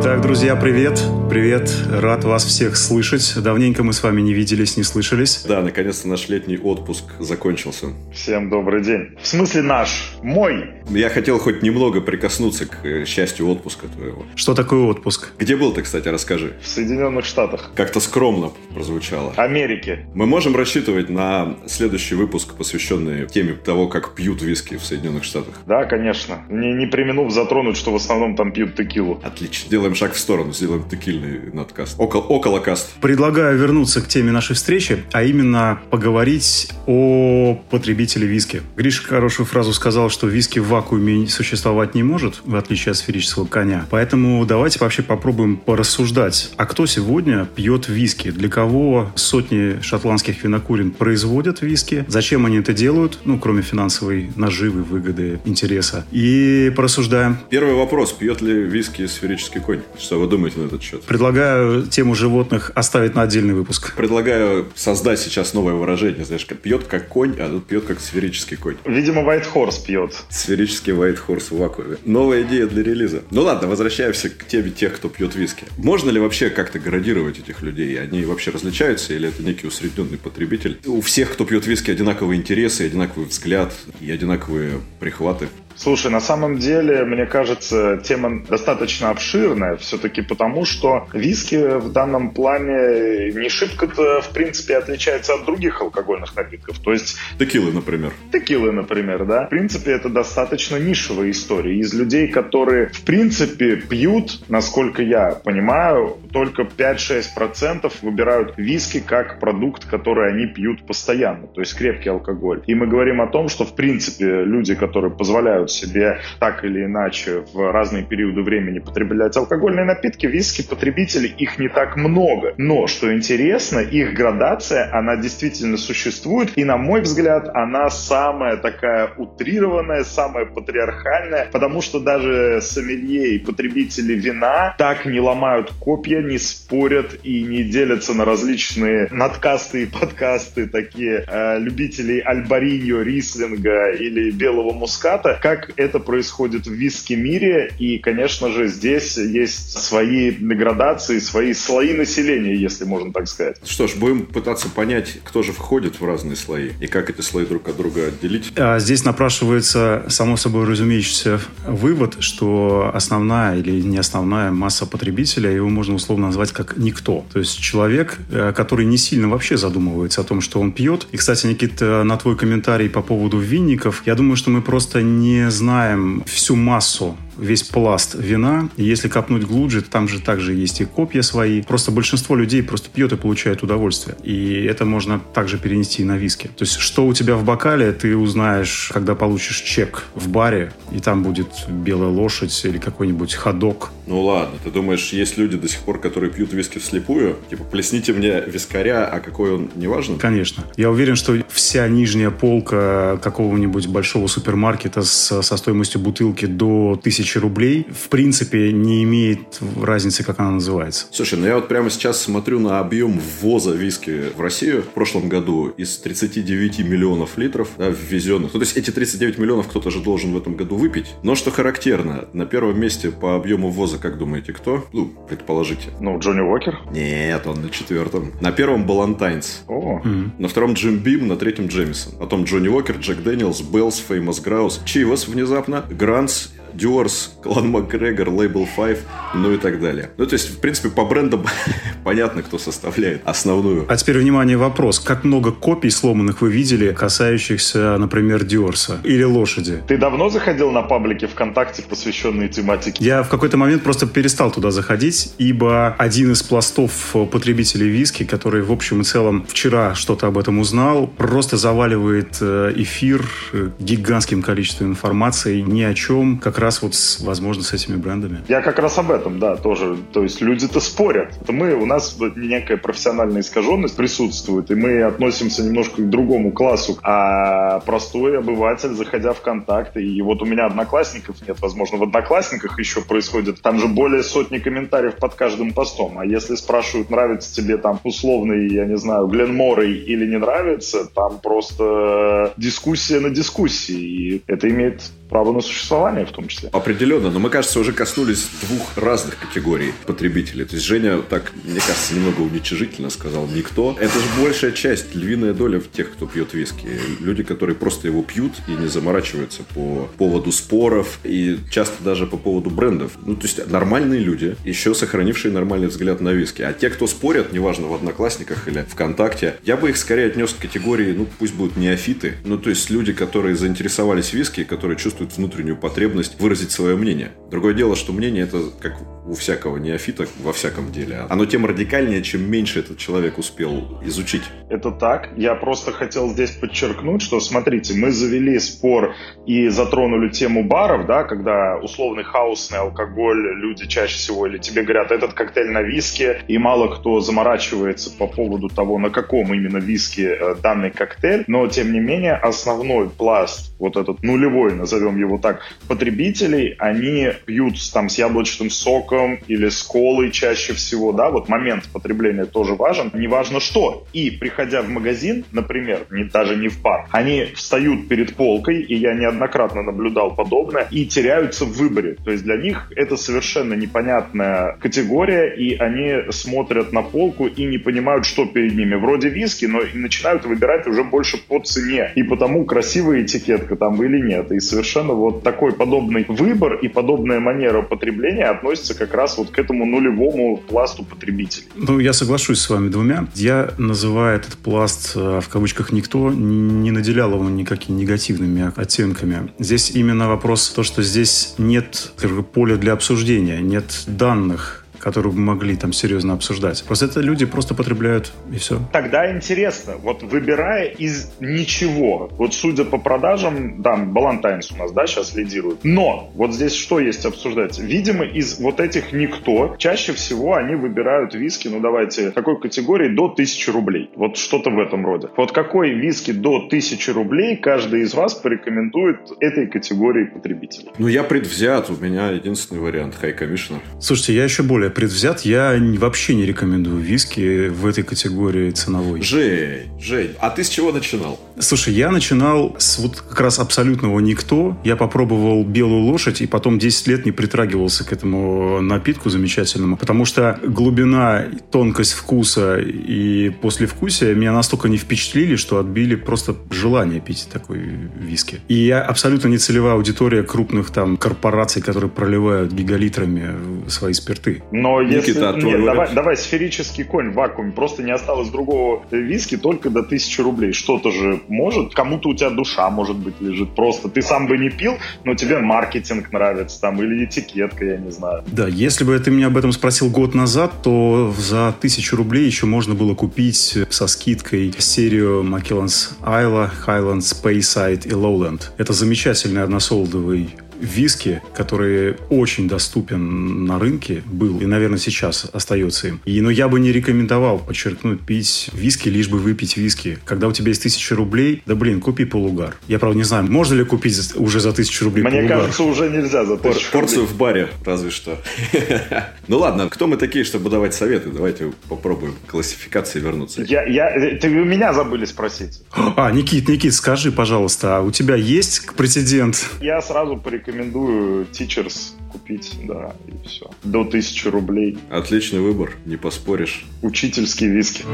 Итак, друзья, привет. Привет. Рад вас всех слышать. Давненько мы с вами не виделись, не слышались. Да, наконец-то наш летний отпуск закончился. Всем добрый день. В смысле наш? Мой? Я хотел хоть немного прикоснуться к э, счастью отпуска твоего. Что такое отпуск? Где был ты, кстати, расскажи. В Соединенных Штатах. Как-то скромно прозвучало. Америки. Мы можем рассчитывать на следующий выпуск, посвященный теме того, как пьют виски в Соединенных Штатах. Да, конечно. Не, не применув затронуть, что в основном там пьют текилу. Отлично. Делаем шаг в сторону, сделаем текильный надкаст. Около, около каст. Предлагаю вернуться к теме нашей встречи, а именно поговорить о потребителе виски. Гриша хорошую фразу сказал, что виски в вакууме существовать не может, в отличие от сферического коня. Поэтому давайте вообще попробуем порассуждать. А кто сегодня пьет виски? Для кого сотни шотландских винокурен производят виски? Зачем они это делают? Ну, кроме финансовой наживы, выгоды, интереса. И порассуждаем. Первый вопрос. Пьет ли виски сферический конь? Что вы думаете на этот счет? Предлагаю тему животных оставить на отдельный выпуск. Предлагаю создать сейчас новое выражение. Знаешь, как пьет как конь, а тут пьет как сферический конь. Видимо, White Horse пьет. Сферический White Horse в вакууме. Новая идея для релиза. Ну ладно, возвращаемся к теме тех, кто пьет виски. Можно ли вообще как-то градировать этих людей? Они вообще различаются или это некий усредненный потребитель? У всех, кто пьет виски, одинаковые интересы, одинаковый взгляд и одинаковые прихваты. Слушай, на самом деле, мне кажется, тема достаточно обширная, все-таки потому, что виски в данном плане не шибко-то, в принципе, отличается от других алкогольных напитков. То есть... Текилы, например. Текилы, например, да. В принципе, это достаточно нишевая история. Из людей, которые, в принципе, пьют, насколько я понимаю, только 5-6% выбирают виски как продукт, который они пьют постоянно, то есть крепкий алкоголь. И мы говорим о том, что, в принципе, люди, которые позволяют себе так или иначе в разные периоды времени потреблять алкогольные напитки, виски потребителей их не так много. Но, что интересно, их градация, она действительно существует, и, на мой взгляд, она самая такая утрированная, самая патриархальная, потому что даже сомелье и потребители вина так не ломают копья, не спорят и не делятся на различные надкасты и подкасты, такие э, любителей альбариньо, рислинга или белого муската, как это происходит в виски-мире. И, конечно же, здесь есть свои градации, свои слои населения, если можно так сказать. Что ж, будем пытаться понять, кто же входит в разные слои и как эти слои друг от друга отделить. А здесь напрашивается, само собой разумеющийся вывод, что основная или не основная масса потребителя, его можно условно назвать как никто. То есть человек, э, который не сильно вообще задумывается о том, что он пьет. И, кстати, Никита, на твой комментарий по поводу винников, я думаю, что мы просто не знаем всю массу весь пласт вина. И если копнуть глубже, там же также есть и копья свои. Просто большинство людей просто пьет и получает удовольствие. И это можно также перенести и на виски. То есть, что у тебя в бокале, ты узнаешь, когда получишь чек в баре, и там будет белая лошадь или какой-нибудь ходок. Ну ладно, ты думаешь, есть люди до сих пор, которые пьют виски вслепую? Типа, плесните мне вискаря, а какой он, не важно? Конечно. Я уверен, что вся нижняя полка какого-нибудь большого супермаркета с, со стоимостью бутылки до тысячи рублей, в принципе, не имеет разницы, как она называется. Слушай, ну я вот прямо сейчас смотрю на объем ввоза виски в Россию в прошлом году из 39 миллионов литров да, ввезенных. Ну, то есть эти 39 миллионов кто-то же должен в этом году выпить. Но что характерно, на первом месте по объему ввоза, как думаете, кто? Ну, предположите. Ну, Johnnie Walker? Нет, он на четвертом. На первом Ballantine's. О. Мгм. На втором Jim Beam, на третьем Джемисон. Потом Johnnie Walker, Jack Daniel's, Bell's, Famous Grouse, Chivas внезапно, Grant's, Дюарс, Клан Макгрегор, Label 5, ну и так далее. Ну, то есть, в принципе, по брендам понятно, кто составляет основную. А теперь, внимание, вопрос. Как много копий сломанных вы видели, касающихся, например, Диорса или лошади? Ты давно заходил на паблики ВКонтакте, посвященные тематике? Я в какой-то момент просто перестал туда заходить, ибо один из пластов потребителей виски, который в общем и целом вчера что-то об этом узнал, просто заваливает э, эфир э, гигантским количеством информации ни о чем, как раз вот, с, возможно, с этими брендами. Я как раз об этом, да, тоже. То есть люди-то спорят. Это мы, у нас некая профессиональная искаженность присутствует, и мы относимся немножко к другому классу. А простой обыватель, заходя в контакт, и вот у меня одноклассников нет, возможно, в одноклассниках еще происходит, там же более сотни комментариев под каждым постом. А если спрашивают, нравится тебе там условный, я не знаю, Глен Моррей или не нравится, там просто дискуссия на дискуссии. И это имеет право на существование в том числе. Определенно, но мы, кажется, уже коснулись двух разных категорий потребителей. То есть Женя так, мне кажется, немного уничижительно сказал «никто». Это же большая часть, львиная доля в тех, кто пьет виски. Люди, которые просто его пьют и не заморачиваются по поводу споров и часто даже по поводу брендов. Ну, то есть нормальные люди, еще сохранившие нормальный взгляд на виски. А те, кто спорят, неважно, в Одноклассниках или ВКонтакте, я бы их скорее отнес к категории, ну, пусть будут неофиты, ну, то есть люди, которые заинтересовались виски, которые чувствуют внутреннюю потребность выразить свое мнение. Другое дело, что мнение это как у всякого неофита во всяком деле. Оно тем радикальнее, чем меньше этот человек успел изучить. Это так. Я просто хотел здесь подчеркнуть, что, смотрите, мы завели спор и затронули тему баров, да, когда условный хаосный алкоголь люди чаще всего или тебе говорят, этот коктейль на виске, и мало кто заморачивается по поводу того, на каком именно виске э, данный коктейль, но, тем не менее, основной пласт, вот этот нулевой, назовем его так, потребителей, они пьют там с яблочным соком или с колой чаще всего, да, вот момент потребления тоже важен, неважно что. И приходя в магазин, например, не, даже не в бар, они встают перед полкой, и я неоднократно наблюдал подобное, и теряются в выборе. То есть для них это совершенно непонятная категория, и они смотрят на полку и не понимают, что перед ними. Вроде виски, но начинают выбирать уже больше по цене. И потому красивая этикетка там или нет. И совершенно вот такой подобный выбор и подобная манера потребления относится как раз вот к этому нулевому пласту потребителей. Ну, я соглашусь с вами двумя. Я называю этот пласт э, в кавычках «никто», не наделял его никакими негативными оттенками. Здесь именно вопрос то, что здесь нет поля для обсуждения, нет данных, которую бы могли там серьезно обсуждать. Просто это люди просто потребляют, и все. Тогда интересно, вот выбирая из ничего, вот судя по продажам, да, Балантайнс у нас, да, сейчас лидирует, но вот здесь что есть обсуждать? Видимо, из вот этих никто, чаще всего они выбирают виски, ну давайте, такой категории до 1000 рублей. Вот что-то в этом роде. Вот какой виски до 1000 рублей каждый из вас порекомендует этой категории потребителей? Ну, я предвзят, у меня единственный вариант, High Commissioner. Слушайте, я еще более предвзят. Я вообще не рекомендую виски в этой категории ценовой. Жень, Жень, а ты с чего начинал? Слушай, я начинал с вот как раз абсолютного никто. Я попробовал белую лошадь и потом 10 лет не притрагивался к этому напитку замечательному, потому что глубина, тонкость вкуса и послевкусие меня настолько не впечатлили, что отбили просто желание пить такой виски. И я абсолютно не целевая аудитория крупных там корпораций, которые проливают гигалитрами свои спирты. Но если... Никита, Нет, давай, давай сферический конь в вакууме. Просто не осталось другого виски только до 1000 рублей. Что-то же может. Кому-то у тебя душа, может быть, лежит просто. Ты сам бы не пил, но тебе маркетинг нравится там или этикетка, я не знаю. Да, если бы ты меня об этом спросил год назад, то за 1000 рублей еще можно было купить со скидкой серию Mackellan's Isla, Highlands, Speyside и Lowland. Это замечательный односолдовый виски, который очень доступен на рынке, был и, наверное, сейчас остается им. И, но я бы не рекомендовал, подчеркнуть, пить виски, лишь бы выпить виски. Когда у тебя есть тысяча рублей, да блин, купи полугар. Я, правда, не знаю, можно ли купить уже за тысячу рублей Мне полугар? кажется, уже нельзя за тысячу Порцию в баре, разве что. Ну ладно, кто мы такие, чтобы давать советы? Давайте попробуем к классификации вернуться. Я, я, ты у меня забыли спросить. А, Никит, Никит, скажи, пожалуйста, а у тебя есть прецедент? Я сразу порекомендую рекомендую Teachers купить, да, и все. До 1000 рублей. Отличный выбор, не поспоришь. Учительские виски.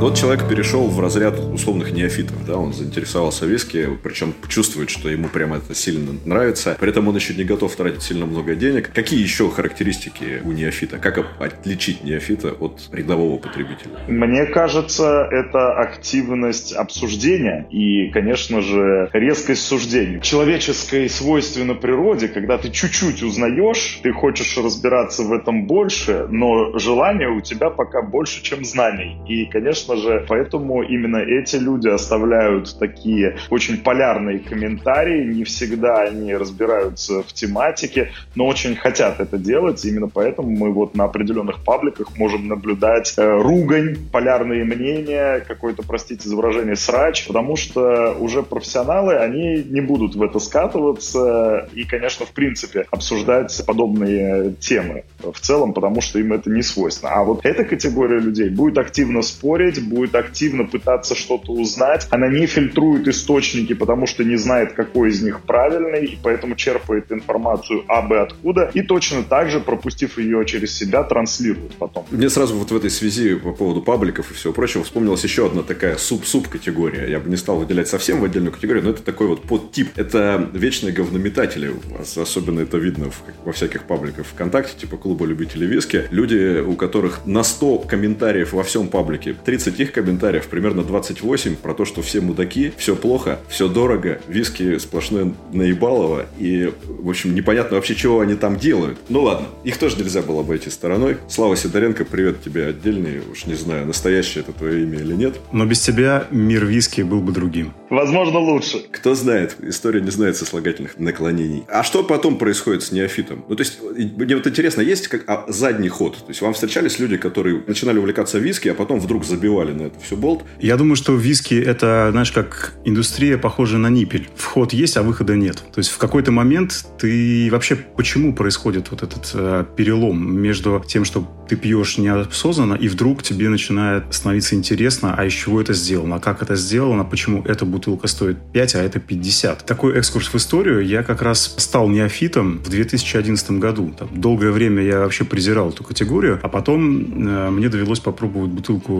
Вот человек перешел в разряд условных неофитов, да, он заинтересовался виски, причем чувствует, что ему прямо это сильно нравится, при этом он еще не готов тратить сильно много денег. Какие еще характеристики у неофита? Как отличить неофита от рядового потребителя? Мне кажется, это активность обсуждения и, конечно же, резкость суждений. Человеческое свойственно природе, когда ты чуть-чуть узнаешь, ты хочешь разбираться в этом больше, но желание у тебя пока больше, чем знаний. И, конечно, конечно же, поэтому именно эти люди оставляют такие очень полярные комментарии. Не всегда они разбираются в тематике, но очень хотят это делать. Именно поэтому мы вот на определенных пабликах можем наблюдать э, ругань, полярные мнения, какой-то, простите за выражение, срач, потому что уже профессионалы, они не будут в это скатываться и, конечно, в принципе, обсуждать подобные темы в целом, потому что им это не свойственно. А вот эта категория людей будет активно спорить, смотреть, будет активно пытаться что-то узнать. Она не фильтрует источники, потому что не знает, какой из них правильный, и поэтому черпает информацию абы откуда, и точно так же, пропустив ее через себя, транслирует потом. Мне сразу вот в этой связи по поводу пабликов и всего прочего вспомнилась еще одна такая суп-суп-категория. Я бы не стал выделять совсем в отдельную категорию, но это такой вот подтип. Это вечные говнометатели. Особенно это видно в, во всяких пабликах ВКонтакте, типа клуба любителей виски. Люди, у которых на 100 комментариев во всем паблике, 30 их комментариев, примерно 28 про то, что все мудаки, все плохо, все дорого, виски сплошное наебалово, и, в общем, непонятно вообще, чего они там делают. Ну ладно, их тоже нельзя было обойти стороной. Слава Сидоренко, привет тебе отдельный. Уж не знаю, настоящее это твое имя или нет. Но без тебя мир виски был бы другим. Возможно, лучше. Кто знает, история не знает сослагательных наклонений. А что потом происходит с неофитом? Ну, то есть, мне вот интересно, есть как а, задний ход? То есть, вам встречались люди, которые начинали увлекаться виски, а потом вдруг забивали на это все болт? Я думаю, что виски это, знаешь, как индустрия похожа на ниппель. Вход есть, а выхода нет. То есть, в какой-то момент ты вообще почему происходит вот этот э, перелом между тем, что ты пьешь неосознанно, и вдруг тебе начинает становиться интересно, а из чего это сделано, как это сделано, почему эта бутылка стоит 5, а это 50. Такой экскурс в историю я как раз стал неофитом в 2011 году. Там, долгое время я вообще презирал эту категорию, а потом э, мне довелось попробовать бутылку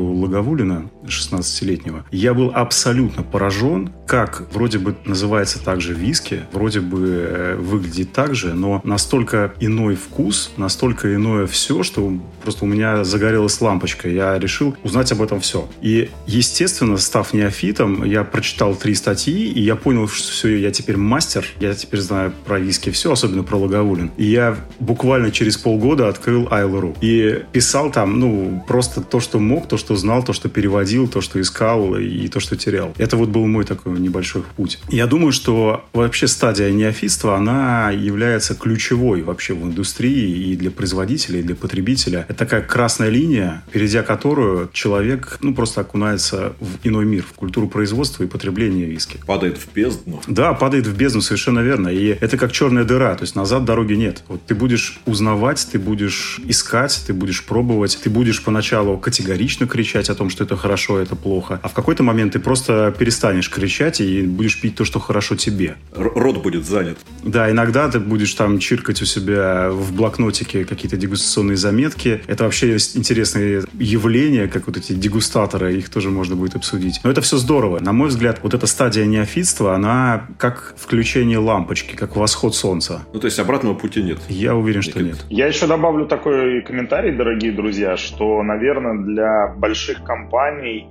Лаговулина 16-летнего. Я был абсолютно поражен, как вроде бы называется также виски, вроде бы э, выглядит так же, но настолько иной вкус, настолько иное все, что просто у меня загорелась лампочка. Я решил узнать об этом все. И, естественно, став неофитом, я прочитал три статьи, и я понял, что все, я теперь мастер, я теперь знаю про виски все, особенно про Лаговулин. И я буквально через полгода открыл Айлору. И писал там, ну, просто то, что мог, то, что знал, то, что переводил, то, что искал и то, что терял. Это вот был мой такой небольшой путь. Я думаю, что вообще стадия неофитства, она является ключевой вообще в индустрии и для производителя, и для потребителя. Это такая красная линия, перейдя которую человек, ну, просто окунается в иной мир, в культуру производства и потребления виски. Падает в бездну. Да, падает в бездну, совершенно верно. И это как черная дыра, то есть назад дороги нет. Вот ты будешь узнавать, ты будешь искать, ты будешь пробовать, ты будешь поначалу категорично кричать о том, что это хорошо, это плохо, а в какой-то момент ты просто перестанешь кричать и будешь пить то, что хорошо тебе. Рот будет занят. Да, иногда ты будешь там чиркать у себя в блокнотике какие-то дегустационные заметки. Это вообще интересное явление, как вот эти дегустаторы, их тоже можно будет обсудить. Но это все здорово. На мой взгляд, вот эта стадия неофитства, она как включение лампочки, как восход солнца. Ну, то есть обратного пути нет. Я уверен, что нет. Я еще добавлю такой комментарий, дорогие друзья, что, наверное, для больших компаний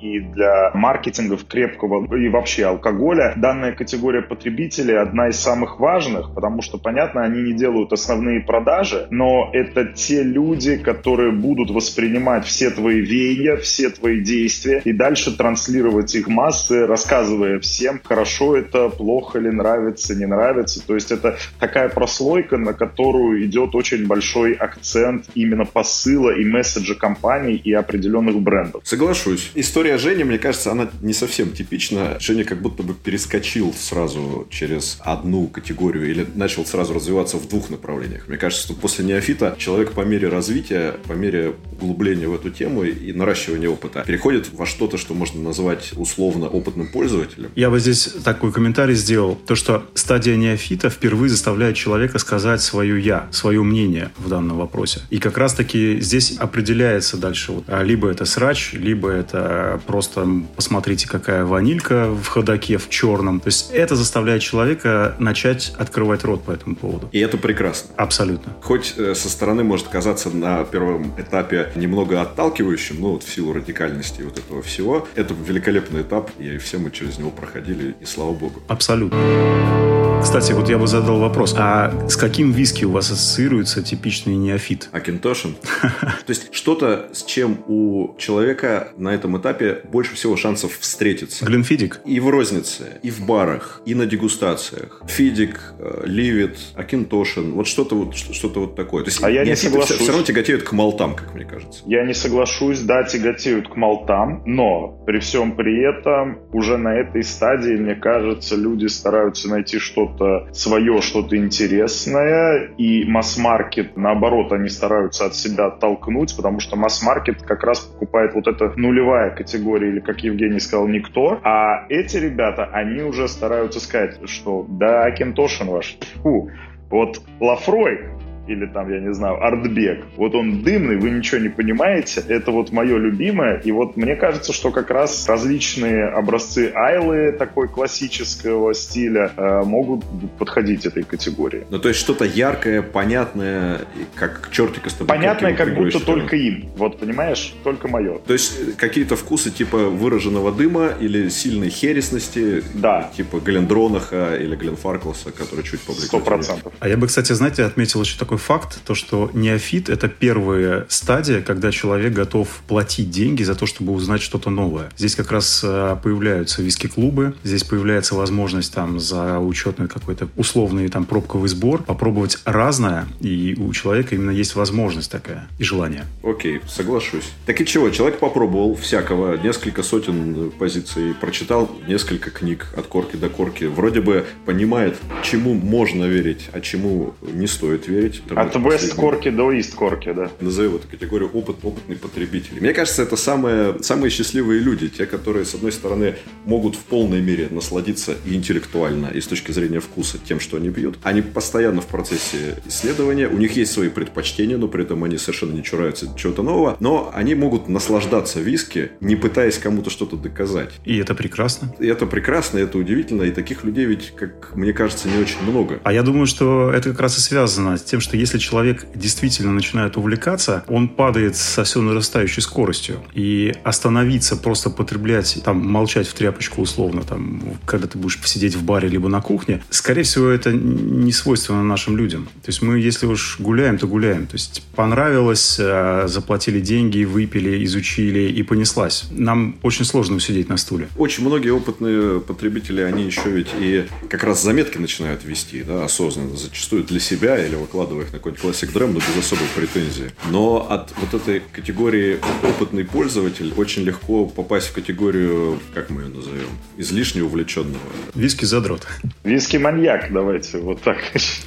и для маркетингов крепкого и вообще алкоголя данная категория потребителей одна из самых важных, потому что, понятно, они не делают основные продажи, но это те люди, которые будут воспринимать все твои веяния, все твои действия и дальше транслировать их массы, рассказывая всем, хорошо это, плохо ли, нравится, не нравится. То есть это такая прослойка, на которую идет очень большой акцент именно посыла и месседжа компаний и определенных брендов. Соглашусь. История Жени, мне кажется, она не совсем типична. Женя как будто бы перескочил сразу через одну категорию или начал сразу развиваться в двух направлениях. Мне кажется, что после неофита человек по мере развития, по мере углубления в эту тему и наращивания опыта переходит во что-то, что можно назвать условно опытным пользователем. Я бы здесь такой комментарий сделал. То, что стадия неофита впервые заставляет человека сказать свое «я», свое мнение в данном вопросе. И как раз-таки здесь определяется дальше. Вот, а либо это срач, либо это просто посмотрите, какая ванилька в ходаке в черном. То есть это заставляет человека начать открывать рот по этому поводу. И это прекрасно. Абсолютно. Хоть э, со стороны может казаться на первом этапе немного отталкивающим, ну вот в силу радикальности вот этого всего, это великолепный этап, и все мы через него проходили, и слава богу. Абсолютно. Кстати, вот я бы задал вопрос. А с каким виски у вас ассоциируется типичный неофит? Акинтошин? То есть что-то, с чем у человека на этом этапе больше всего шансов встретиться. Глинфидик? И в рознице, и в барах, и на дегустациях. Фидик, э, Ливит, Акинтошин. Вот что-то вот, что-то вот такое. То есть а я не соглашусь. Все, все равно тяготеют к молтам, как мне кажется. Я не соглашусь, да, тяготеют к молтам, но при всем при этом уже на этой стадии, мне кажется, люди стараются найти что-то что-то свое, что-то интересное, и масс-маркет, наоборот, они стараются от себя оттолкнуть, потому что масс-маркет как раз покупает вот эта нулевая категория, или, как Евгений сказал, никто, а эти ребята, они уже стараются сказать, что да, Кентошин ваш, фу, вот Лафрой, или там, я не знаю, артбек. Вот он дымный, вы ничего не понимаете. Это вот мое любимое. И вот мне кажется, что как раз различные образцы айлы такой классического стиля э, могут подходить этой категории. Ну, то есть что-то яркое, понятное, как чертика с тобой. Понятное, как будто только им. Вот, понимаешь? Только мое. То есть э, какие-то вкусы типа выраженного дыма или сильной хересности. Да. Типа Глендронаха или Гленфарклса, который чуть поблеклее. Сто процентов. А я бы, кстати, знаете, отметил еще такой такой факт, то что неофит – это первая стадия, когда человек готов платить деньги за то, чтобы узнать что-то новое. Здесь как раз э, появляются виски-клубы, здесь появляется возможность там за учетный какой-то условный там пробковый сбор попробовать разное, и у человека именно есть возможность такая и желание. Окей, соглашусь. Так и чего, человек попробовал всякого, несколько сотен позиций, прочитал несколько книг от корки до корки, вроде бы понимает, чему можно верить, а чему не стоит верить, от West корки до East корки, да. Назову эту категорию опыт, опытный потребитель. Мне кажется, это самые, самые счастливые люди, те, которые, с одной стороны, могут в полной мере насладиться и интеллектуально, и с точки зрения вкуса тем, что они пьют. Они постоянно в процессе исследования, у них есть свои предпочтения, но при этом они совершенно не чураются чего-то нового, но они могут наслаждаться виски, не пытаясь кому-то что-то доказать. И это прекрасно. И это прекрасно, и это удивительно, и таких людей ведь, как мне кажется, не очень много. А я думаю, что это как раз и связано с тем, что если человек действительно начинает увлекаться, он падает со все нарастающей скоростью. И остановиться, просто потреблять, там, молчать в тряпочку условно, там, когда ты будешь посидеть в баре либо на кухне, скорее всего, это не свойственно нашим людям. То есть мы, если уж гуляем, то гуляем. То есть понравилось, э, заплатили деньги, выпили, изучили и понеслась. Нам очень сложно сидеть на стуле. Очень многие опытные потребители, они еще ведь и как раз заметки начинают вести, да, осознанно, зачастую для себя или выкладывая их на какой-нибудь Classic Drum, но без особой претензии. Но от вот этой категории опытный пользователь очень легко попасть в категорию, как мы ее назовем, излишне увлеченного. Виски задрот. Виски маньяк, давайте, вот так.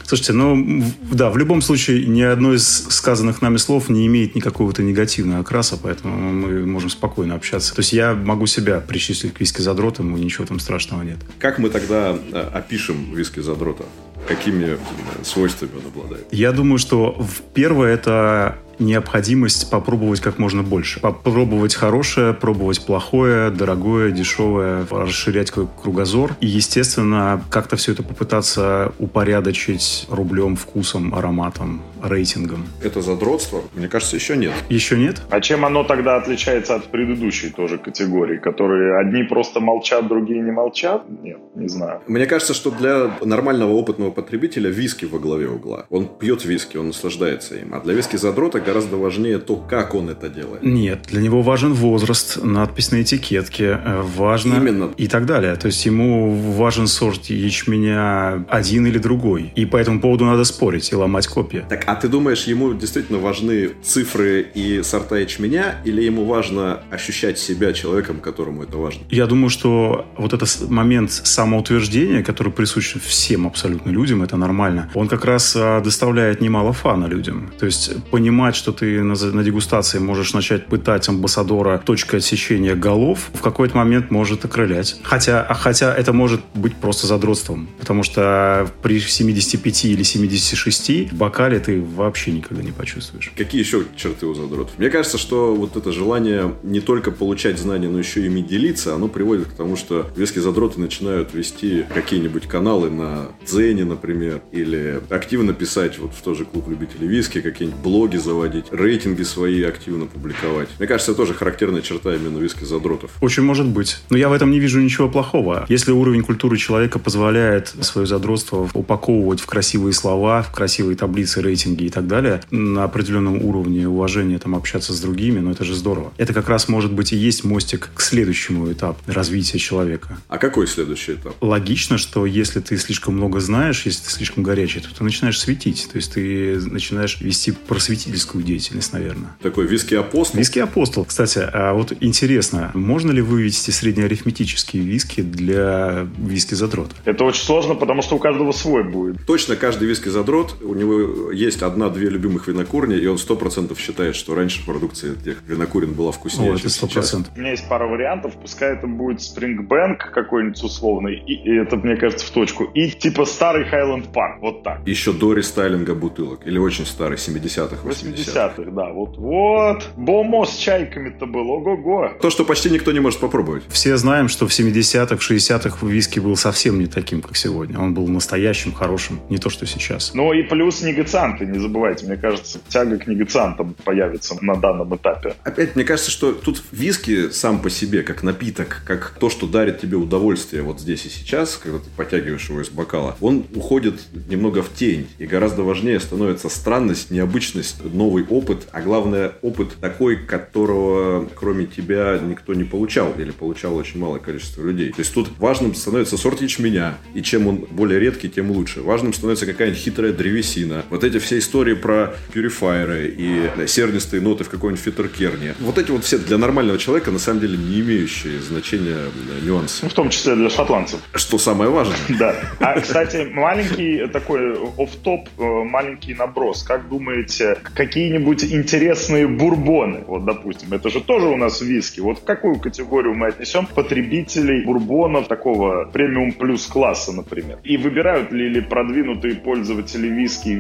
Слушайте, ну, да, в любом случае, ни одно из сказанных нами слов не имеет никакого-то негативного окраса, поэтому мы можем спокойно общаться. То есть я могу себя причислить к виски задротам, и ничего там страшного нет. Как мы тогда э, опишем виски задрота? Какими свойствами он обладает? Я думаю, что первое это необходимость попробовать как можно больше. Попробовать хорошее, пробовать плохое, дорогое, дешевое, расширять кругозор. И, естественно, как-то все это попытаться упорядочить рублем, вкусом, ароматом, рейтингом. Это задротство? Мне кажется, еще нет. Еще нет? А чем оно тогда отличается от предыдущей тоже категории, которые одни просто молчат, другие не молчат? Нет, не знаю. Мне кажется, что для нормального опытного потребителя виски во главе угла. Он пьет виски, он наслаждается им. А для виски задрота гораздо важнее то, как он это делает. Нет, для него важен возраст, надпись на этикетке, э, важно... Именно. И так далее. То есть ему важен сорт ячменя один или другой. И по этому поводу надо спорить и ломать копья. Так, а ты думаешь, ему действительно важны цифры и сорта ячменя, или ему важно ощущать себя человеком, которому это важно? Я думаю, что вот этот момент самоутверждения, который присущ всем абсолютно людям, это нормально, он как раз а, доставляет немало фана людям. То есть понимать, что ты на, на дегустации можешь начать пытать амбассадора точкой отсечения голов, в какой-то момент может окрылять. Хотя, а хотя это может быть просто задротством, потому что при 75 или 76 в бокале ты вообще никогда не почувствуешь. Какие еще черты у задротов? Мне кажется, что вот это желание не только получать знания, но еще ими делиться, оно приводит к тому, что веские задроты начинают вести какие-нибудь каналы на Дзене, например, или активно писать вот в тот же клуб любителей виски, какие-нибудь блоги заводить, рейтинги свои активно публиковать. Мне кажется, это тоже характерная черта именно виски задротов. Очень может быть. Но я в этом не вижу ничего плохого. Если уровень культуры человека позволяет свое задротство упаковывать в красивые слова, в красивые таблицы рейтинга, рейтинге и так далее, на определенном уровне уважения там общаться с другими, но это же здорово. Это как раз может быть и есть мостик к следующему этапу развития человека. А какой следующий этап? Логично, что если ты слишком много знаешь, если ты слишком горячий, то ты начинаешь светить. То есть ты начинаешь вести просветительскую деятельность, наверное. Такой виски-апостол? Виски-апостол. Кстати, а вот интересно, можно ли вывести среднеарифметические виски для виски-задрота? Это очень сложно, потому что у каждого свой будет. Точно каждый виски-задрот, у него есть одна-две любимых винокурни, и он сто процентов считает, что раньше продукция этих винокурен была вкуснее, О, это 100%. У меня есть пара вариантов. Пускай это будет Springbank какой-нибудь условный, и, и это, мне кажется, в точку. И типа старый Highland Park, вот так. Еще до рестайлинга бутылок. Или очень старый, 70-х, 80-х. 80-х, да. Вот-вот. Бомо с чайками-то был, ого-го. То, что почти никто не может попробовать. Все знаем, что в 70-х, 60-х виски был совсем не таким, как сегодня. Он был настоящим, хорошим, не то, что сейчас. Ну и плюс негацианты, не забывайте. Мне кажется, тяга к негациантам появится на данном этапе. Опять, мне кажется, что тут виски сам по себе, как напиток, как то, что дарит тебе удовольствие вот здесь и сейчас, когда ты потягиваешь его из бокала, он уходит немного в тень. И гораздо важнее становится странность, необычность, новый опыт, а главное, опыт такой, которого кроме тебя никто не получал или получал очень малое количество людей. То есть тут важным становится сорт ячменя, и чем он более редкий, тем лучше. Важным становится какая-нибудь хитрая древесина. Вот эти все истории про пюрифайеры и сернистые ноты в какой-нибудь фитеркерне. Вот эти вот все для нормального человека на самом деле не имеющие значения нюансы. Ну, в том числе для шотландцев. Что самое важное. Да. А, кстати, маленький такой оф-топ, э, маленький наброс. Как думаете, какие-нибудь интересные бурбоны, вот, допустим, это же тоже у нас виски. Вот в какую категорию мы отнесем потребителей бурбонов такого премиум плюс класса, например? И выбирают ли или продвинутые пользователи виски и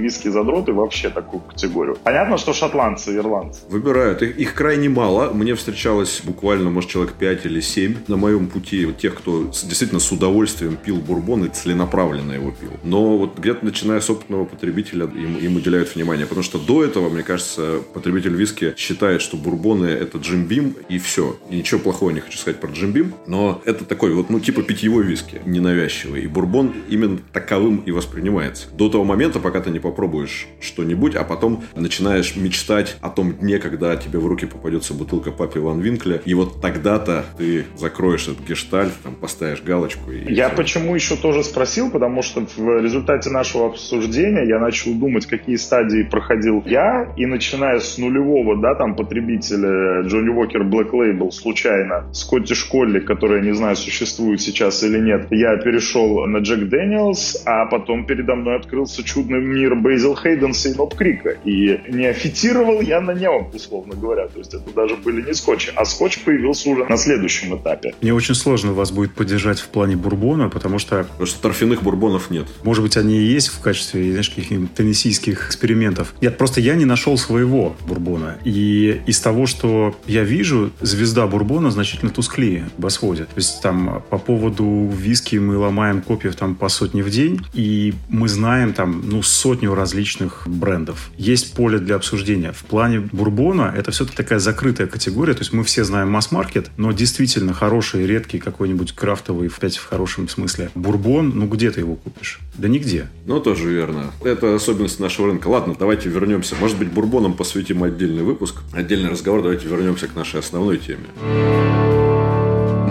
виски-задроты вообще такую категорию? Понятно, что шотландцы и ирландцы. Выбирают. Их, их крайне мало. Мне встречалось буквально, может, человек 5 или 7 на моем пути вот тех, кто действительно с удовольствием пил бурбон и целенаправленно его пил. Но вот где-то начиная с опытного потребителя им, им уделяют внимание. Потому что до этого, мне кажется, потребитель виски считает, что бурбоны это Jim Beam и все. И ничего плохого не хочу сказать про Jim Beam, но это такой вот, ну, типа питьевой виски, ненавязчивый. И бурбон именно таковым и воспринимается. До того момента, пока ты не попробуешь что-нибудь, а потом начинаешь мечтать о том дне, когда тебе в руки попадется бутылка Pappy Ван Винкля, и вот тогда-то ты закроешь этот гештальт, там, поставишь галочку. И я все. почему еще тоже спросил, потому что в результате нашего обсуждения я начал думать, какие стадии проходил я, и начиная с нулевого, да, там, потребителя Johnnie Walker Black Label случайно, Scottish Collie, который, не знаю, существует сейчас или нет, я перешел на Jack Daniel's, а потом передо мной открылся чудный мир Бейзел Хейденса и Ноб Крика. И не офитировал я на нем, условно говоря. То есть это даже были не скотчи, а скотч появился уже на следующем этапе. Мне очень сложно вас будет поддержать в плане бурбона, потому что... Потому что торфяных бурбонов нет. Может быть, они и есть в качестве, знаешь, каких-нибудь теннисийских экспериментов. Нет, просто я не нашел своего бурбона. И из того, что я вижу, звезда бурбона значительно тусклее в. То есть там по поводу виски мы ломаем копьев там по сотне в день, и мы знаем там, ну, сотню различных брендов. Есть поле для обсуждения. В плане бурбона это все-таки такая закрытая категория, то есть мы все знаем масс-маркет, но действительно хороший, редкий какой-нибудь крафтовый, опять в хорошем смысле, бурбон, ну где ты его купишь? Да нигде. Ну, тоже верно. Это особенность нашего рынка. Ладно, давайте вернемся. Может быть, бурбоном посвятим отдельный выпуск, отдельный разговор. Давайте вернемся к нашей основной теме.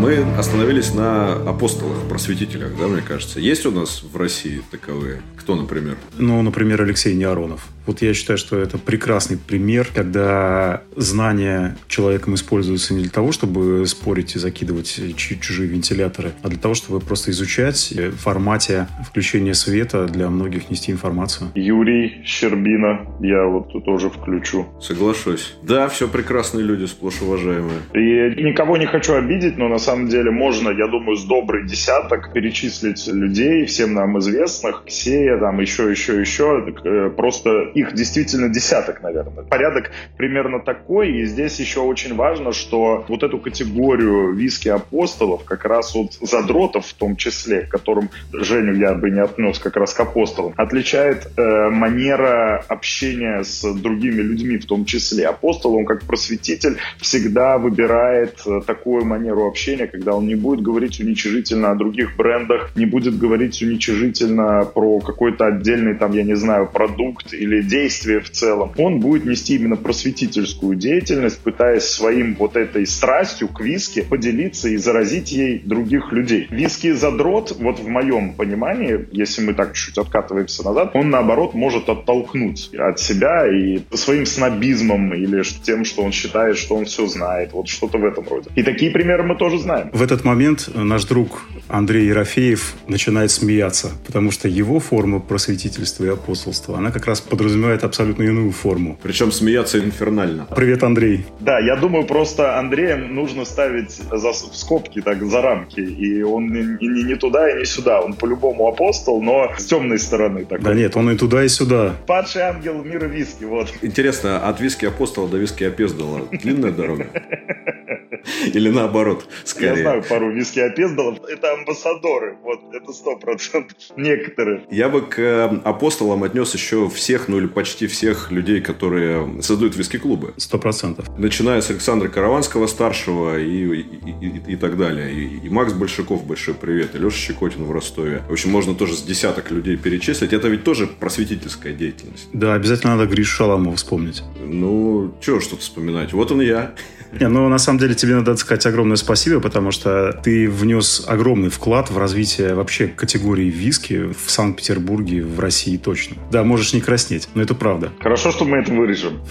Мы остановились на апостолах, просветителях, да, мне кажется. Есть у нас в России таковые? Кто, например? Ну, например, Алексей Неаронов. Вот я считаю, что это прекрасный пример, когда знания человеком используются не для того, чтобы спорить и закидывать чужие вентиляторы, а для того, чтобы просто изучать в формате включения света для многих нести информацию. Юрий Щербина, я вот тут тоже включу. Соглашусь. Да, все прекрасные люди, сплошь уважаемые. И никого не хочу обидеть, но на самом деле можно, я думаю, с добрый десяток перечислить людей, всем нам известных, Ксея, там еще, еще, еще, э, просто их действительно десяток, наверное. Порядок примерно такой, и здесь еще очень важно, что вот эту категорию виски апостолов, как раз вот задротов в том числе, к которым Женю я бы не отнес как раз к апостолам, отличает э, манера общения с другими людьми в том числе. Апостол, он как просветитель всегда выбирает э, такую манеру общения, когда он не будет говорить уничижительно о других брендах, не будет говорить уничижительно про какой-то отдельный там, я не знаю, продукт или действие в целом, он будет нести именно просветительскую деятельность, пытаясь своим вот этой страстью к виски поделиться и заразить ей других людей. Виски задрот, вот в моем понимании, если мы так чуть-чуть откатываемся назад, он наоборот может оттолкнуть от себя и своим снобизмом или тем, что он считает, что он все знает, вот что-то в этом роде. И такие примеры мы тоже знаем. В этот момент наш друг Андрей Ерофеев начинает смеяться, потому что его форма просветительства и апостолства, она как раз подразумевает абсолютно иную форму. Причем смеяться инфернально. Привет, Андрей. Да, я думаю, просто Андрея нужно ставить за, в скобки, так, за рамки, и он не, не, не туда и не сюда, он по-любому апостол, но с темной стороны. Такой. Да нет, он и туда, и сюда. Падший ангел мира виски, вот. Интересно, от виски апостола до виски опездала длинная дорога? Или наоборот, скорее. Я знаю пару виски опездалов. Это амбассадоры. Вот, это сто процентов. Некоторые. Я бы к э, апостолам отнес еще всех, ну или почти всех людей, которые создают виски-клубы. Сто процентов. Начиная с Александра Караванского старшего и, и, и, и так далее. И, и Макс Большаков, большой привет. И Леша Щекотин в Ростове. В общем, можно тоже с десяток людей перечислить. Это ведь тоже просветительская деятельность. Да, обязательно надо Гришу Шаламова вспомнить. Ну, что что-то вспоминать. Вот он я. Не, ну, на самом деле, тебе надо сказать огромное спасибо, потому что ты внес огромный вклад в развитие вообще категории виски в Санкт-Петербурге, в России точно. Да, можешь не краснеть, но это правда. Хорошо, что мы это вырежем.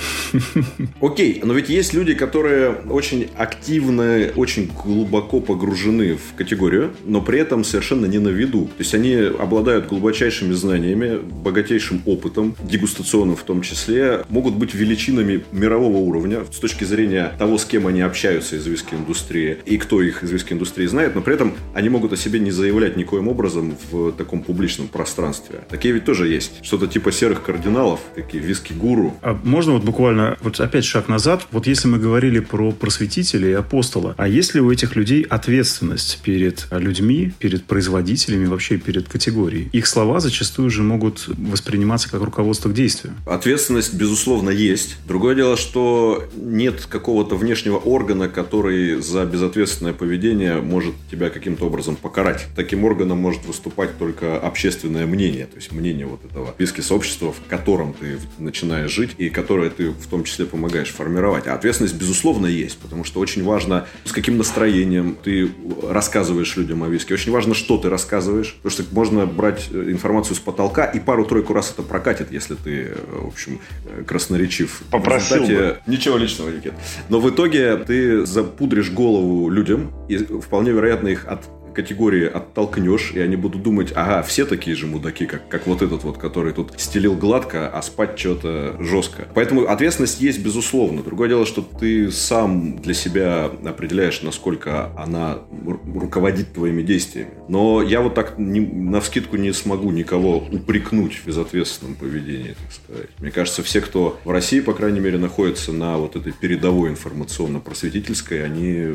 Окей, но ведь есть люди, которые очень активно, очень глубоко погружены в категорию, но при этом совершенно не на виду. То есть они обладают глубочайшими знаниями, богатейшим опытом, дегустационным в том числе, могут быть величинами мирового уровня с точки зрения того, с кем они общаются из виски-индустрии и кто их из виски-индустрии знает, но при этом они могут о себе не заявлять никоим образом в таком публичном пространстве. Такие ведь тоже есть. Что-то типа серых кардиналов, такие виски-гуру. А можно вот буквально вот опять шаг назад? Вот если мы говорили про просветителя и апостола, а есть ли у этих людей ответственность перед людьми, перед производителями, вообще перед категорией? Их слова зачастую же могут восприниматься как руководство к действию. Ответственность, безусловно, есть. Другое дело, что нет какого-то внешнего внешнего органа, который за безответственное поведение может тебя каким-то образом покарать. Таким органом может выступать только общественное мнение, то есть мнение вот этого списка сообщества, в котором ты начинаешь жить и которое ты в том числе помогаешь формировать. А ответственность, безусловно, есть, потому что очень важно, с каким настроением ты рассказываешь людям о виске. Очень важно, что ты рассказываешь, потому что можно брать э, информацию с потолка и пару-тройку раз это прокатит, если ты, э, в общем, э, красноречив. Попросил бы. Ничего личного, Никит. Но в итоге итоге ты запудришь голову людям, и вполне вероятно их от категории оттолкнешь, и они будут думать, ага, все такие же мудаки, как, как вот этот вот, который тут стелил гладко, а спать что-то жестко. Поэтому ответственность есть, безусловно. Другое дело, что ты сам для себя определяешь, насколько она руководит твоими действиями. Но я вот так не, на вскидку не смогу никого упрекнуть в безответственном поведении, так сказать. Мне кажется, все, кто в России, по крайней мере, находится на вот этой передовой информационно-просветительской, они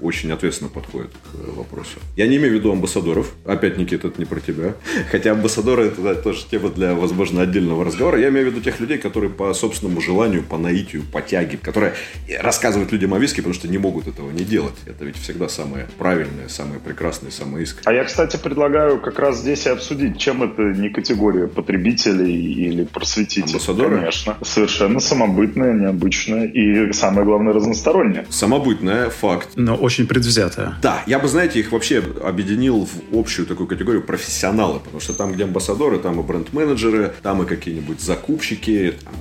очень ответственно подходят к вопросу. Я не имею в виду амбассадоров. Опять, Никита, это не про тебя. Хотя амбассадоры это да, тоже тема для, возможно, отдельного разговора. Я имею в виду тех людей, которые по собственному желанию, по наитию, по тяге, которые рассказывают людям о виске, потому что не могут этого не делать. Это ведь всегда самое правильное, самое прекрасное, самое искреннее. А я, кстати, предлагаю как раз здесь и обсудить, чем это не категория потребителей или просветителей. Амбассадоры? Конечно. Совершенно самобытная, необычная и, самое главное, разносторонняя. Самобытная, факт. Но очень предвзятая. Да, я бы, знаете, их вообще объединил в общую такую категорию профессионалы, потому что там, где амбассадоры, там и бренд-менеджеры, там и какие-нибудь закупщики, там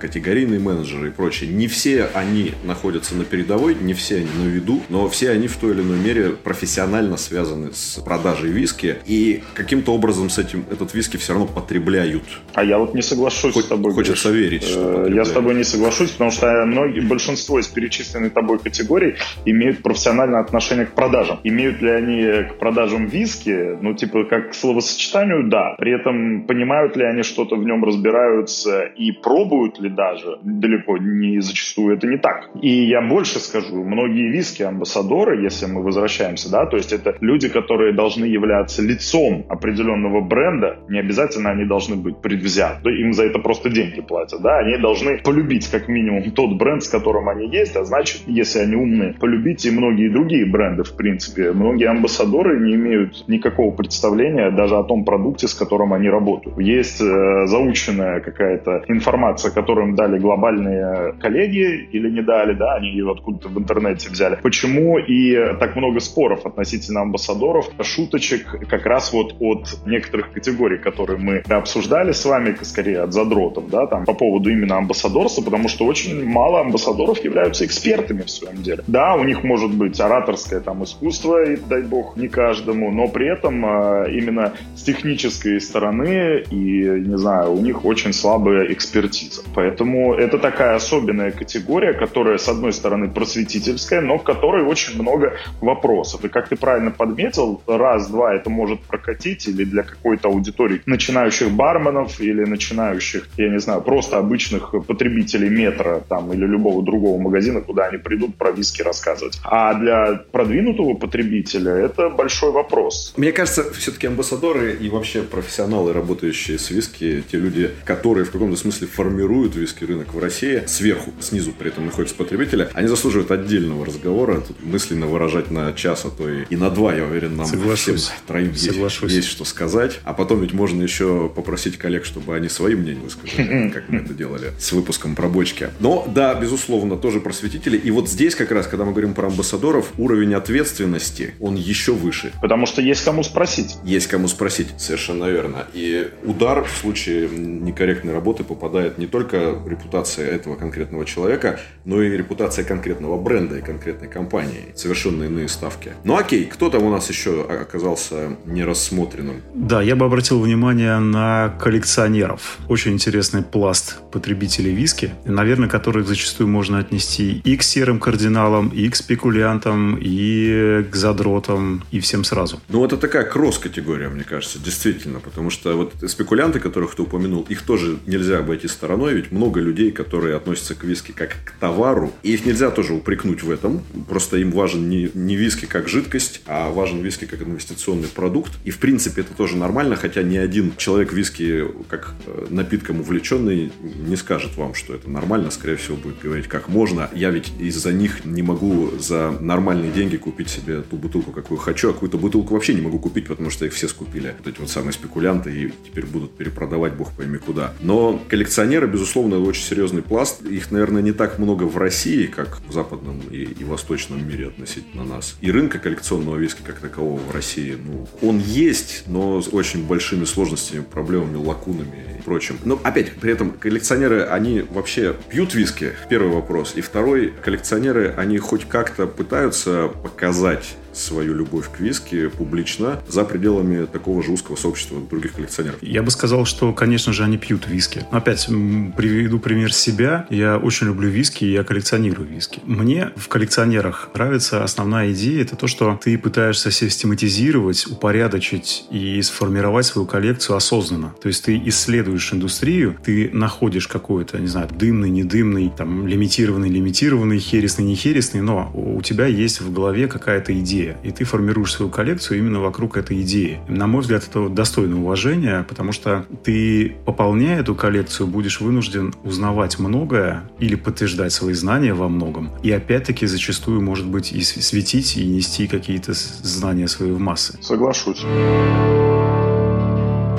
категорийные менеджеры и прочее, не все они находятся на передовой, не все они на виду, но все они в той или иной мере профессионально связаны с продажей виски и каким-то образом с этим этот виски все равно потребляют. А я вот не соглашусь Хоть, с тобой. Хочется Гриш. верить, что э. Я с тобой не соглашусь, потому что многие, большинство из перечисленной тобой категорий имеют профессиональное отношение к продажам. Имеют ли они к продажам виски, ну, типа, как к словосочетанию, да. При этом понимают ли они что-то в нем, разбираются и пробуют делают ли даже, далеко не зачастую это не так. И я больше скажу, многие виски-амбассадоры, если мы возвращаемся, да, то есть это люди, которые должны являться лицом определенного бренда, не обязательно они должны быть предвзяты, им за это просто деньги платят, да, они должны полюбить как минимум тот бренд, с которым они есть, а значит, если они умные, полюбить и многие другие бренды, в принципе. Многие амбассадоры не имеют никакого представления даже о том продукте, с которым они работают. Есть э, заученная какая-то информация, которую им дали глобальные коллеги или не дали, да, они ее откуда-то в интернете взяли. Почему и так много споров относительно амбассадоров, шуточек как раз вот от некоторых категорий, которые мы обсуждали с вами, скорее от задротов, да, там по поводу именно амбассадорства, потому что очень мало амбассадоров являются экспертами в своем деле. Да, у них может быть ораторское там искусство, и дай бог не каждому, но при этом а, именно с технической стороны и, не знаю, у них очень слабая экспертиза. Поэтому это такая особенная категория, которая, с одной стороны, просветительская, но в которой очень много вопросов. И как ты правильно подметил, раз-два это может прокатить или для какой-то аудитории начинающих барменов или начинающих, я не знаю, просто обычных потребителей метра там или любого другого магазина, куда они придут про виски рассказывать. А для продвинутого потребителя это большой вопрос. Мне кажется, все-таки амбассадоры и вообще профессионалы, работающие с виски, те люди, которые в каком-то смысле формируют виски рынок в России, сверху, снизу при этом находятся потребители, они заслуживают отдельного разговора, тут мысленно выражать на час, а то и, и на два, я уверен, нам Соглашусь. всем троим Соглашусь. Есть, есть что сказать. А потом ведь можно еще попросить коллег, чтобы они свои мнения высказали, как мы это делали с выпуском про бочки. Но да, безусловно, тоже просветители. И вот здесь как раз, когда мы говорим про амбассадоров, уровень ответственности, он еще выше. Потому что есть кому спросить. Есть кому спросить, совершенно верно. И удар в случае некорректной работы попадает не только репутация этого конкретного человека, но и репутация конкретного бренда и конкретной компании. Совершенно иные ставки. Ну окей, кто там у нас еще оказался нерассмотренным? Да, я бы обратил внимание на коллекционеров. Очень интересный пласт потребителей виски, наверное, которых зачастую можно отнести и к серым кардиналам, и к спекулянтам, и к задротам, и всем сразу. Ну, это такая кросс-категория, мне кажется, действительно, потому что вот спекулянты, которых ты упомянул, их тоже нельзя обойти стороной, ведь много людей, которые относятся к виски как к товару, и их нельзя тоже упрекнуть в этом, просто им важен не, не виски как жидкость, а важен виски как инвестиционный продукт, и в принципе это тоже нормально, хотя ни один человек виски как э, напитком увлеченный не скажет вам, что это нормально, скорее всего будет говорить, как можно, я ведь из-за них не могу за нормальные деньги купить себе ту бутылку, какую хочу, а какую-то бутылку вообще не могу купить, потому что их все скупили. Вот эти вот самые спекулянты и теперь будут перепродавать бог пойми куда. Но коллекционеры, безусловно, это очень серьезный пласт. Их, наверное, не так много в России, как в западном и, и восточном мире относительно нас. И рынка коллекционного виски как такового в России, ну, он есть, но с очень большими сложностями, проблемами, лакунами и прочим. Но опять, при этом коллекционеры, они вообще пьют виски? Первый вопрос. И второй, коллекционеры, они хоть как-то пытаются показать свою любовь к виски публично за пределами такого же узкого сообщества других коллекционеров? Я бы сказал, что, конечно же, они пьют виски. Опять приведу пример себя. Я очень люблю виски, и я коллекционирую виски. Мне в коллекционерах нравится основная идея, это то, что ты пытаешься систематизировать, упорядочить и сформировать свою коллекцию осознанно. То есть ты исследуешь индустрию, ты находишь какой-то, не знаю, дымный, недымный, там, лимитированный, лимитированный, хересный, не хересный, но у тебя есть в голове какая-то идея идея, и ты формируешь свою коллекцию именно вокруг этой идеи. На мой взгляд, это достойно уважения, потому что ты, пополняя эту коллекцию, будешь вынужден узнавать многое или подтверждать свои знания во многом. И опять-таки зачастую, может быть, и светить, и нести какие-то знания свои в массы. Соглашусь.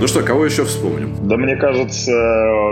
Ну что, кого еще вспомним? Да мне кажется,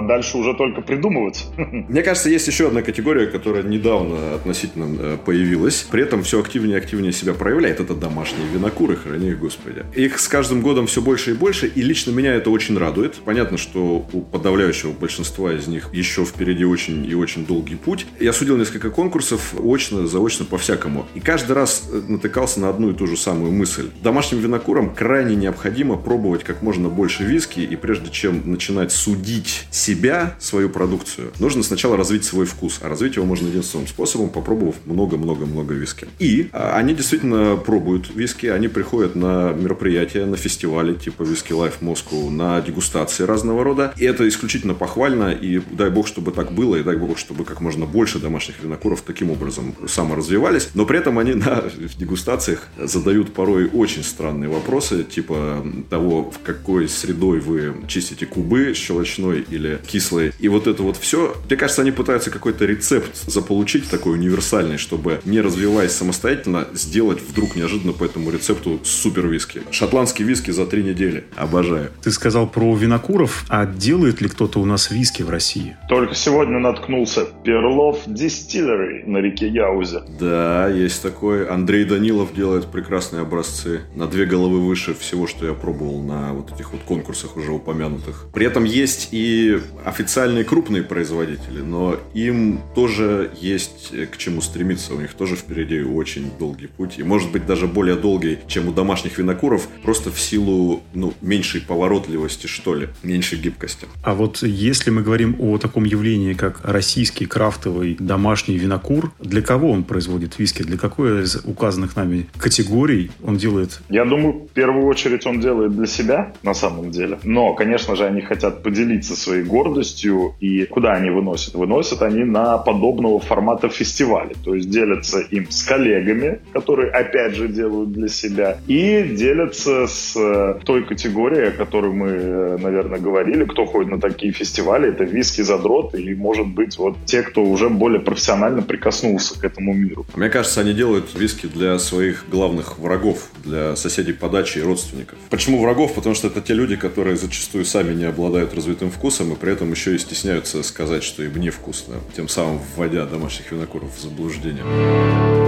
дальше уже только придумывать. Мне кажется, есть еще одна категория, которая недавно относительно э, появилась. При этом все активнее и активнее себя проявляет. Это домашние винокуры, храни их Господи. Их с каждым годом все больше и больше, и лично меня это очень радует. Понятно, что у подавляющего большинства из них еще впереди очень и очень долгий путь. Я судил несколько конкурсов, очно, заочно, по-всякому. И каждый раз э, натыкался на одну и ту же самую мысль. Домашним винокурам крайне необходимо пробовать как можно больше лучше виски, и прежде чем начинать судить себя, свою продукцию, нужно сначала развить свой вкус. А развить его можно единственным способом, попробовав много-много-много виски. И а, они действительно пробуют виски, они приходят на мероприятия, на фестивали типа Виски Life Moscow, на дегустации разного рода. И это исключительно похвально, и дай бог, чтобы так было, и дай бог, чтобы как можно больше домашних винокуров таким образом саморазвивались. Но при этом они на дегустациях задают порой очень странные вопросы, типа того, в какой средой вы чистите кубы, щелочной или кислой. И вот это вот все, мне кажется, они пытаются какой-то рецепт заполучить такой универсальный, чтобы, не развиваясь самостоятельно, сделать вдруг неожиданно по этому рецепту супер виски. Шотландский виски за три недели. Обожаю. Ты сказал про винокуров, а делает ли кто-то у нас виски в России? Только сегодня наткнулся Перлов Distillery на реке Яузе. Да, есть такой. Андрей Данилов делает прекрасные образцы. На две головы выше всего, что я пробовал на вот этих вот конкурсах уже упомянутых. При этом есть и официальные крупные производители, но им тоже есть к чему стремиться. У них тоже впереди очень долгий путь. И может быть даже более долгий, чем у домашних винокуров, просто в силу ну, меньшей поворотливости, что ли, меньшей гибкости. А вот если мы говорим о таком явлении, как российский крафтовый домашний винокур, для кого он производит виски? Для какой из указанных нами категорий он делает? Я думаю, в первую очередь он делает для себя, на самом деле. Но, конечно же, они хотят поделиться своей гордостью. И куда они выносят? Выносят они на подобного формата фестиваля. То есть делятся им с коллегами, которые, опять же, делают для себя. И делятся с э, той категорией, о которой мы, э, наверное, говорили, кто ходит на такие фестивали. Это виски задроты и, может быть, вот те, кто уже более профессионально прикоснулся к этому миру. Мне кажется, они делают виски для своих главных врагов, для соседей по даче и родственников. Почему врагов? Потому что это те люди, которые зачастую сами не обладают развитым вкусом и при этом еще и стесняются сказать, что им невкусно, тем самым вводя домашних винокуров в заблуждение.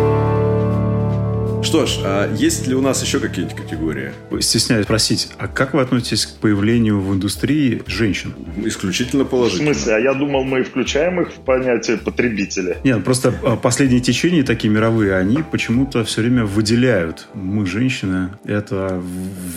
Что ж, а есть ли у нас еще какие-нибудь категории? Стесняюсь спросить, а как вы относитесь к появлению в индустрии женщин? Исключительно положительно. В смысле? А я думал, мы включаем их в понятие потребителя. Нет, просто а, последние течения такие мировые, они почему-то все время выделяют. Мы, женщины, это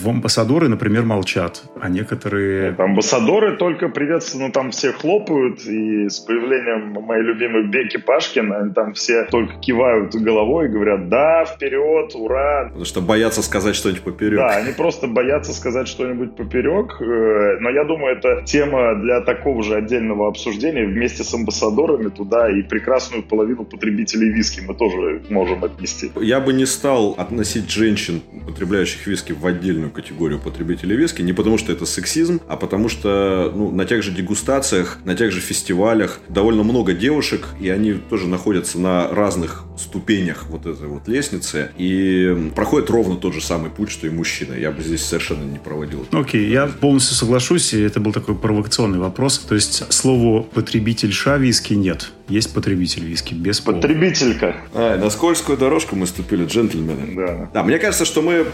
в амбассадоры, например, молчат, а некоторые... Это амбассадоры только приветственно там все хлопают, и с появлением моей любимой Беки Пашкина, они там все только кивают головой и говорят, да, вперед, вперед, ура. Потому что боятся сказать что-нибудь поперек. Да, они просто боятся сказать что-нибудь поперек. Э, но я думаю, это тема для такого же отдельного обсуждения вместе с амбассадорами туда и прекрасную половину потребителей виски мы тоже можем отнести. Я бы не стал относить женщин, потребляющих виски, в отдельную категорию потребителей виски, не потому что это сексизм, а потому что ну, на тех же дегустациях, на тех же фестивалях довольно много девушек, и они тоже находятся на разных ступенях вот этой вот лестницы. И и проходит ровно тот же самый путь, что и мужчина. Я бы здесь совершенно не проводил. Окей, okay, я полностью соглашусь, и это был такой провокационный вопрос. То есть слову потребитель ша виски нет. Есть потребитель виски без пола. Потребителька. А, на скользкую дорожку мы ступили, джентльмены. Да. Да, мне кажется, что мы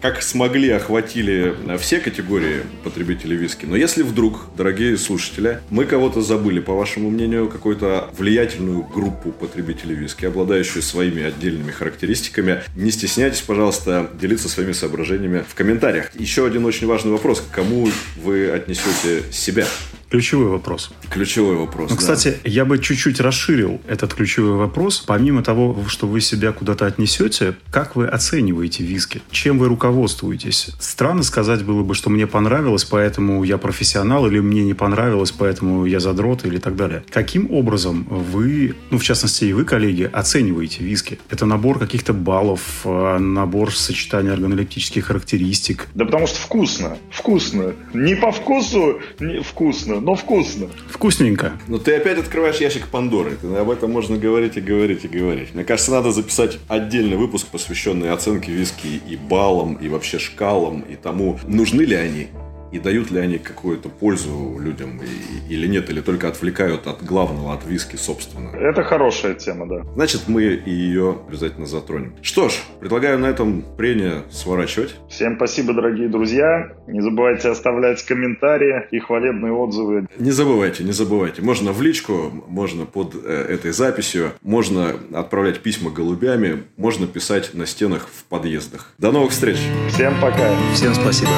как смогли, охватили все категории потребителей виски. Но если вдруг, дорогие слушатели, мы кого-то забыли, по вашему мнению, какую-то влиятельную группу потребителей виски, обладающую своими отдельными характеристиками, не стесняйтесь, пожалуйста, делиться своими соображениями в комментариях. Еще один очень важный вопрос. К кому вы отнесете себя? Ключевой вопрос. Ключевой вопрос. Ну, да. кстати, я бы чуть-чуть расширил этот ключевой вопрос. Помимо того, что вы себя куда-то отнесете, как вы оцениваете виски? Чем вы руководствуетесь? Странно сказать было бы, что мне понравилось, поэтому я профессионал, или мне не понравилось, поэтому я задрот, или так далее. Каким образом вы, ну, в частности, и вы, коллеги, оцениваете виски? Это набор каких-то баллов, а, набор сочетания органолептических характеристик? Да потому что вкусно. Вкусно. Не по вкусу, не вкусно но вкусно. Вкусненько. Но ты опять открываешь ящик Пандоры. Ты, об этом можно говорить и говорить и говорить. Мне кажется, надо записать отдельный выпуск, посвященный оценке виски и баллам, и вообще шкалам, и тому, нужны ли они и дают ли они какую-то пользу людям и, или нет, или только отвлекают от главного, от виски, собственно. Это хорошая тема, да. Значит, мы и ее обязательно затронем. Что ж, предлагаю на этом прение сворачивать. Всем спасибо, дорогие друзья. Не забывайте оставлять комментарии и хвалебные отзывы. Не забывайте, не забывайте. Можно в личку, можно под э, этой записью, можно отправлять письма голубями, можно писать на стенах в подъездах. До новых встреч. Всем пока. Всем спасибо.